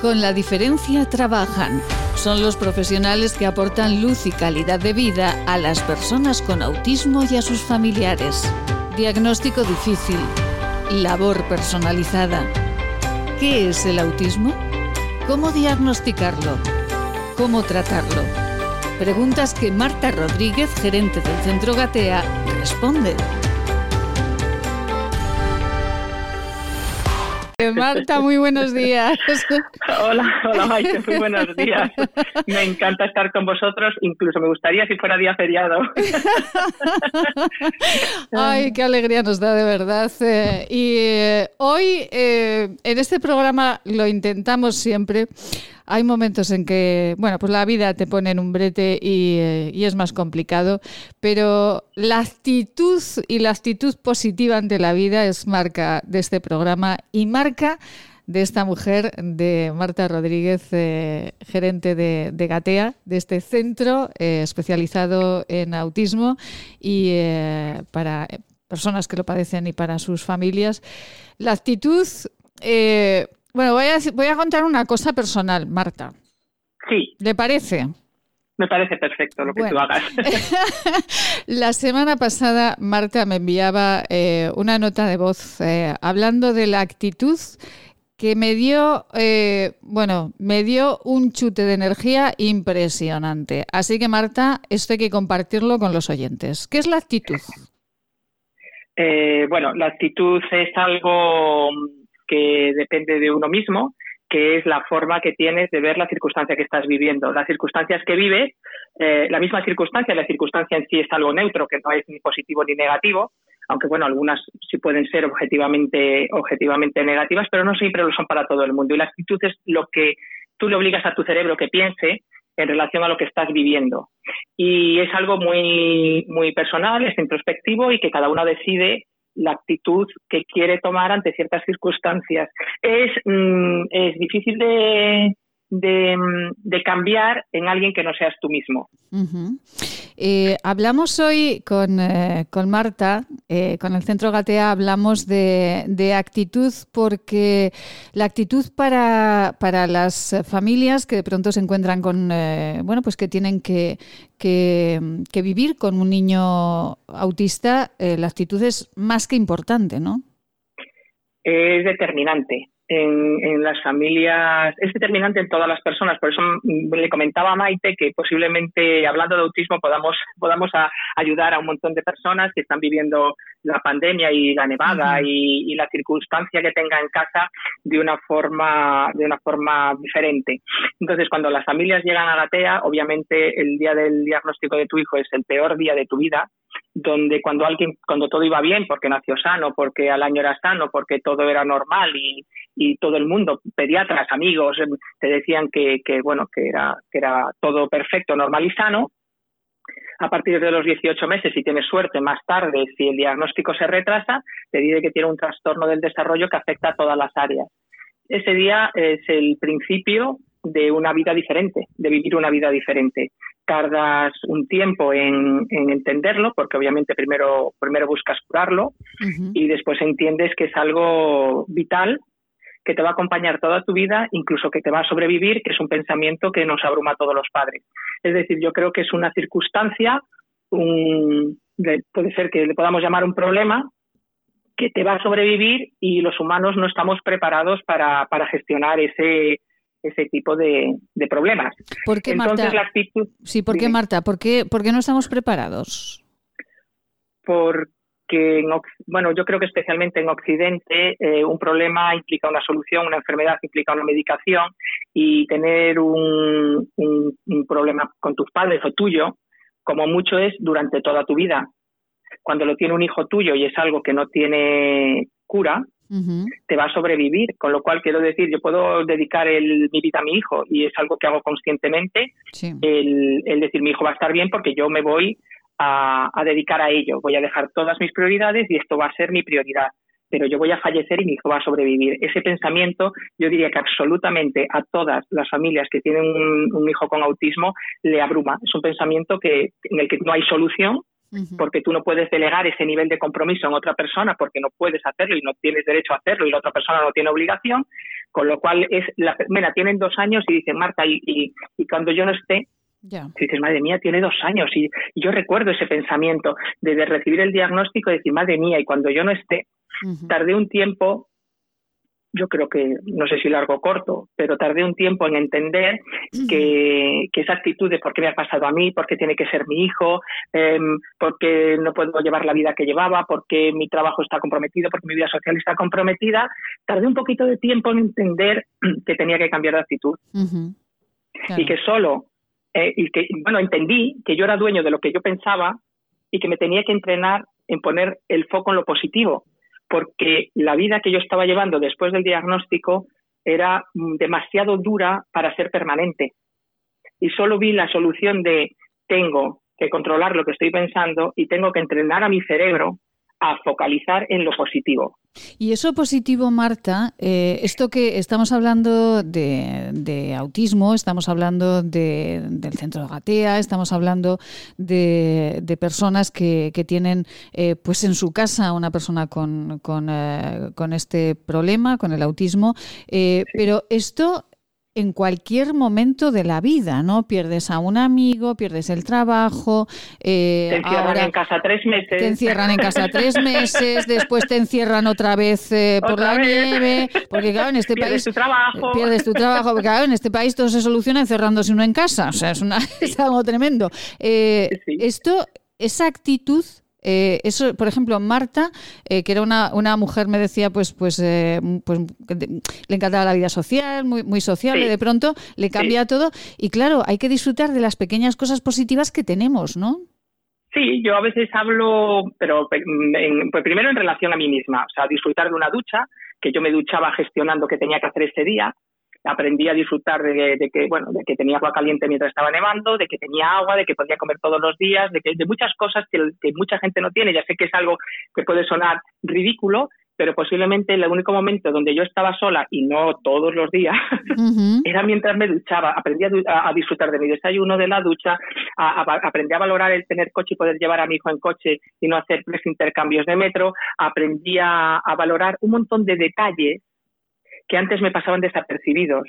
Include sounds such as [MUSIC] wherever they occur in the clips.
Con la diferencia trabajan. Son los profesionales que aportan luz y calidad de vida a las personas con autismo y a sus familiares. Diagnóstico difícil. Labor personalizada. ¿Qué es el autismo? ¿Cómo diagnosticarlo? ¿Cómo tratarlo? Preguntas que Marta Rodríguez, gerente del Centro Gatea, responde. Marta, muy buenos días. [LAUGHS] Hola, hola Maite, muy buenos días. Me encanta estar con vosotros, incluso me gustaría si fuera día feriado. [LAUGHS] Ay, qué alegría nos da de verdad. Eh, y eh, hoy eh, en este programa lo intentamos siempre hay momentos en que, bueno, pues la vida te pone en un brete y, y, es más complicado, pero la actitud y la actitud positiva ante la vida es marca de este programa y marca de esta mujer, de Marta Rodríguez, eh, gerente de, Gatea, de este centro eh, especializado en autismo y eh, para personas que lo padecen y para sus familias. La actitud, bueno, voy a, voy a contar una cosa personal, Marta. Sí. ¿Le parece? Me parece perfecto lo que tú hagas. [LAUGHS] la semana pasada Marta me enviaba una nota de voz hablando de la actitud que me dio, eh, bueno, me dio un chute de energía impresionante. Así que, Marta, esto hay que compartirlo con los oyentes. ¿Qué es la actitud? Eh, bueno, la actitud es algo que depende de uno mismo, que es la forma que tienes de ver la circunstancia que estás viviendo. Las circunstancias que vives, eh, la misma circunstancia, la circunstancia en sí es algo neutro, que no es ni positivo ni negativo, aunque bueno, algunas sí pueden ser objetivamente, objetivamente negativas, pero no siempre lo son para todo el mundo. Y la actitud es lo que tú le obligas a tu cerebro que piense en relación a lo que estás viviendo. Y es algo muy, muy personal, es introspectivo y que cada uno decide la actitud que quiere tomar ante ciertas circunstancias. Es, mm, es difícil de, de, cambiar en alguien que no seas tú mismo. Eh, hablamos hoy con, eh, con Marta, eh, con el Centro Gatea, hablamos de, de, actitud porque la actitud para, para las familias que de pronto se encuentran con, bueno, pues que tienen que, que, que vivir con un niño autista, la actitud es más que importante, ¿no? Es determinante en, las familias es determinante en todas las personas. Por eso le comentaba a Maite que posiblemente, hablando de autismo, podamos, podamos ayudar a un montón de personas que están viviendo la pandemia y la nevada y, la circunstancia que tenga en casa de una forma de una forma diferente. Entonces, cuando las familias llegan a la TEA, obviamente el día del diagnóstico de tu hijo es el peor día de tu vida, donde cuando alguien cuando todo iba bien, porque nació sano, porque al año era sano, porque todo era normal y, y todo el mundo, pediatras, amigos, em, te decían que, que bueno, que era que era todo perfecto, normal y sano, a partir de los 18 meses, si tienes suerte, más tarde, si el diagnóstico se retrasa, te dice que tiene un trastorno del desarrollo que afecta a todas las áreas. Ese día es el principio de una vida diferente, de vivir una vida diferente. Tardas un tiempo en, entenderlo, porque obviamente primero, primero buscas curarlo y después entiendes que es algo vital que te va a acompañar toda tu vida, incluso que te va a sobrevivir, que es un pensamiento que nos abruma a todos los padres. Es decir, yo creo que es una circunstancia, puede ser que le podamos llamar un problema, que te va a sobrevivir y los humanos no estamos preparados para, gestionar ese, ese tipo de, problemas. ¿Por qué, Marta? sí, ¿por qué, Marta? ¿Por qué, ¿Por qué no estamos preparados? Por que, bueno, yo creo que especialmente en Occidente eh, un problema implica una solución, una enfermedad implica una medicación y tener un, problema con tus padres o tuyo, como mucho es durante toda tu vida. Cuando lo tiene un hijo tuyo y es algo que no tiene cura, te va a sobrevivir. Con lo cual, quiero decir, yo puedo dedicar el, mi vida a mi hijo y es algo que hago conscientemente, el, el decir mi hijo va a estar bien porque yo me voy a, dedicar a ello. Voy a dejar todas mis prioridades y esto va a ser mi prioridad pero yo voy a fallecer y mi hijo va a sobrevivir. Ese pensamiento, yo diría que absolutamente a todas las familias que tienen un, hijo con autismo le abruma. Es un pensamiento que, en el que no hay solución porque tú no puedes delegar ese nivel de compromiso en otra persona porque no puedes hacerlo y no tienes derecho a hacerlo y la otra persona no tiene obligación, con lo cual es la, mira, tienen dos años y dicen Marta y, y, cuando yo no esté dices, madre mía, tiene dos años. Y, yo recuerdo ese pensamiento de, recibir el diagnóstico y decir, madre mía, y cuando yo no esté, tardé un tiempo yo creo que, no sé si largo o corto, pero tardé un tiempo en entender que, esa actitud de por qué me ha pasado a mí, por qué tiene que ser mi hijo, eh, por qué no puedo llevar la vida que llevaba, por qué mi trabajo está comprometido, por qué mi vida social está comprometida, tardé un poquito de tiempo en entender [CLEARS THROAT] que tenía que cambiar de actitud. Y que solo, eh, y que, bueno, entendí que yo era dueño de lo que yo pensaba y que me tenía que entrenar en poner el foco en lo positivo porque la vida que yo estaba llevando después del diagnóstico era mm, demasiado dura para ser permanente. Y solo vi la solución de tengo que controlar lo que estoy pensando y tengo que entrenar a mi cerebro a focalizar en lo positivo. Y eso positivo, Marta, eh, esto que estamos hablando de, autismo, estamos hablando del centro de Gatea, estamos hablando de, personas que, tienen eh, pues en su casa una persona con, con, eh, este problema, con el autismo, pero esto en cualquier momento de la vida, ¿no? Pierdes a un amigo, pierdes el trabajo. Eh, te encierran en casa tres meses. Te encierran en casa tres [LAUGHS] meses, después te encierran otra vez eh, por la nieve, porque claro, en este pierdes país... Tu trabajo. Pierdes tu trabajo. porque claro, en este país todo se soluciona encerrándose uno en casa, o sea, es, una, [LAUGHS] es algo tremendo. Eh, esto, esa actitud eh, eso, por ejemplo, Marta, eh, que era una, una, mujer, me decía, pues, pues, eh, pues le encantaba la vida social, muy, muy sociable, de pronto le cambia todo. Y claro, hay que disfrutar de las pequeñas cosas positivas que tenemos, ¿no? Sí, yo a veces hablo, pero pues primero en relación a mí misma, o sea, disfrutar de una ducha, que yo me duchaba gestionando qué tenía que hacer ese día, aprendí a disfrutar de, que bueno de que tenía agua caliente mientras estaba nevando de que tenía agua de que podía comer todos los días de que de muchas cosas que, mucha gente no tiene. Ya sé que es algo que puede sonar ridículo pero posiblemente el único momento donde yo estaba sola y no todos los días [LAUGHS] era mientras me duchaba. Aprendí a, disfrutar de mi desayuno de la ducha aprendí a valorar el tener coche y poder llevar a mi hijo en coche y no hacer tres intercambios de metro. Aprendí a valorar un montón de detalles que antes me pasaban desapercibidos.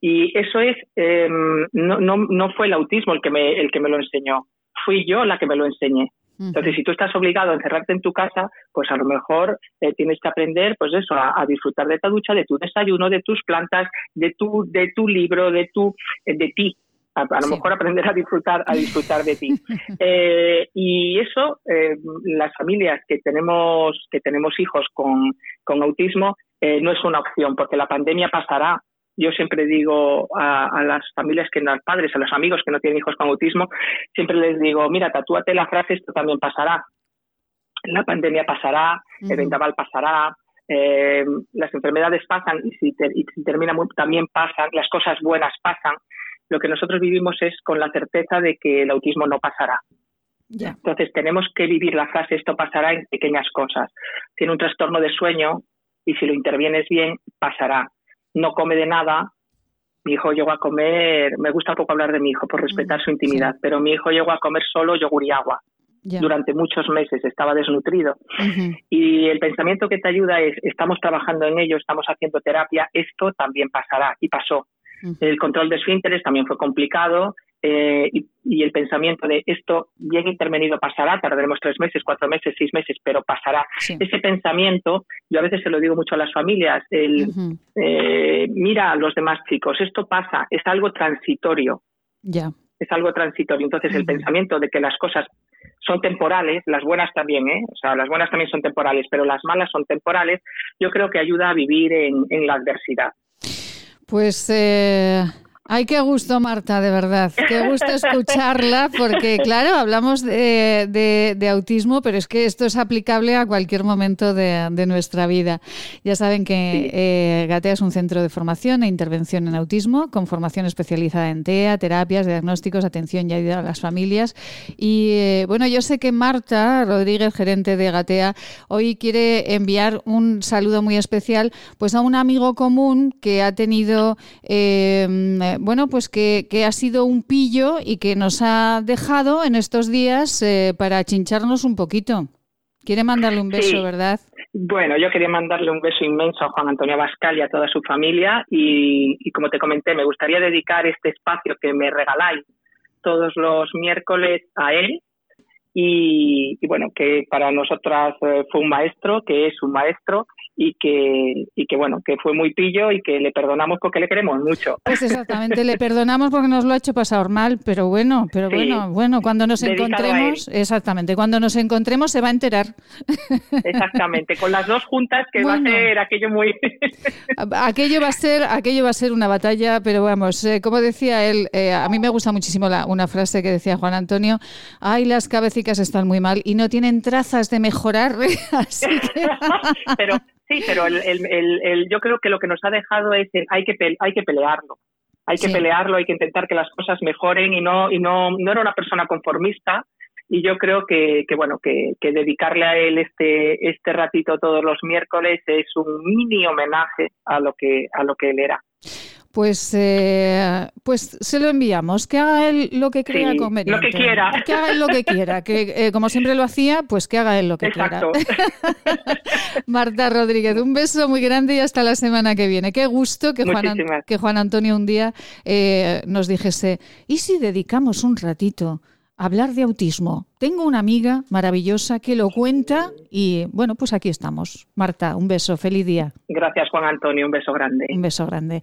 Y eso es, em, no, no, no fue el autismo el que, me, el que me lo enseñó, fui yo la que me lo enseñé. Entonces, si tú estás obligado a encerrarte en tu casa, pues a lo mejor eh, tienes que aprender, pues eso, a, disfrutar de tu ducha, de tu desayuno, de tus plantas, de tu, de tu libro, de tu, eh, de ti. A, lo mejor aprender a disfrutar, a disfrutar de ti. [LAUGHS] Eh, y eso, las familias que tenemos, que tenemos hijos con, con autismo, eh, no es una opción, porque la pandemia pasará. Yo siempre digo a, las familias que no, padres, a los amigos que no tienen hijos con autismo, siempre les digo, mira, tatúate la frase, esto también pasará. La pandemia pasará, el vendaval pasará, eh, las enfermedades pasan y si, termina también pasan, las cosas buenas pasan. Lo que nosotros vivimos es con la certeza de que el autismo no pasará. Entonces tenemos que vivir la frase esto pasará en pequeñas cosas. Tiene un trastorno de sueño, y si lo intervienes bien, pasará. No come de nada. Mi hijo llegó a comer, me gusta poco hablar de mi hijo por respetar su intimidad, pero mi hijo llegó a comer solo yogur y agua. Durante muchos meses estaba desnutrido. Y el pensamiento que te ayuda es, estamos trabajando en ello, estamos haciendo terapia, esto también pasará. Y pasó. El control de esfínteres también fue complicado eh, y, el pensamiento de esto bien intervenido pasará, tardaremos tres meses, cuatro meses, seis meses, pero pasará. Ese pensamiento, yo a veces se lo digo mucho a las familias, el, eh, mira a los demás chicos, esto pasa, es algo transitorio. Ya. Es algo transitorio. Entonces, el pensamiento de que las cosas son temporales, las buenas también, ¿eh? O sea, las buenas también son temporales, pero las malas son temporales, yo creo que ayuda a vivir en, en la adversidad. Pues eh, Ay, qué gusto, Marta, de verdad. Qué gusto escucharla, porque claro, hablamos de, autismo, pero es que esto es aplicable a cualquier momento de, nuestra vida. Ya saben que eh, Gatea es un centro de formación e intervención en autismo, con formación especializada en TEA, terapias, diagnósticos, atención y ayuda a las familias. Y eh, bueno, yo sé que Marta Rodríguez, gerente de Gatea, hoy quiere enviar un saludo muy especial pues a un amigo común que ha tenido eh, bueno, pues que, ha sido un pillo y que nos ha dejado en estos días eh, para chincharnos un poquito. Quiere mandarle un beso, ¿verdad? Bueno, yo quería mandarle un beso inmenso a Juan Antonio Bascal y a toda su familia y, y como te comenté, me gustaría dedicar este espacio que me regaláis todos los miércoles a él y, bueno, que para nosotras eh, fue un maestro, que es un maestro y que, y que bueno, que fue muy pillo y que le perdonamos porque le queremos mucho. Pues exactamente, le [LAUGHS] perdonamos porque nos lo ha hecho pasar mal, pero bueno, pero bueno, bueno, cuando nos encontremos, exactamente, cuando nos encontremos se va a enterar. [LAUGHS] Exactamente, con las dos juntas que va a ser aquello muy aquello va a ser, aquello va a ser una batalla, pero vamos, eh, como decía él, eh, a mí me gusta muchísimo la, una frase que decía Juan Antonio, ay, las están muy mal y no tienen trazas de mejorar, [LAUGHS] así que... [LAUGHS] pero Sí, pero el, el, el, yo creo que lo que nos ha dejado es el, hay que hay que pelearlo. Hay que pelearlo, hay que intentar que las cosas mejoren y no y no no era una persona conformista y yo creo que, que bueno que, que, dedicarle a él este este ratito todos los miércoles es un mini homenaje a lo que a lo que él era. Pues, eh, pues se lo enviamos, que haga él lo que crea conveniente. Lo que quiera. Que haga él lo que quiera, que eh, como siempre lo hacía, pues que haga él lo que Exacto. quiera. [LAUGHS] Marta Rodríguez, un beso muy grande y hasta la semana que viene. Qué gusto que, Juan, que Juan, Antonio un día eh, nos dijese, ¿y si dedicamos un ratito a hablar de autismo? Tengo una amiga maravillosa que lo cuenta y bueno, pues aquí estamos. Marta, un beso, feliz día. Gracias Juan Antonio, un beso grande. Un beso grande.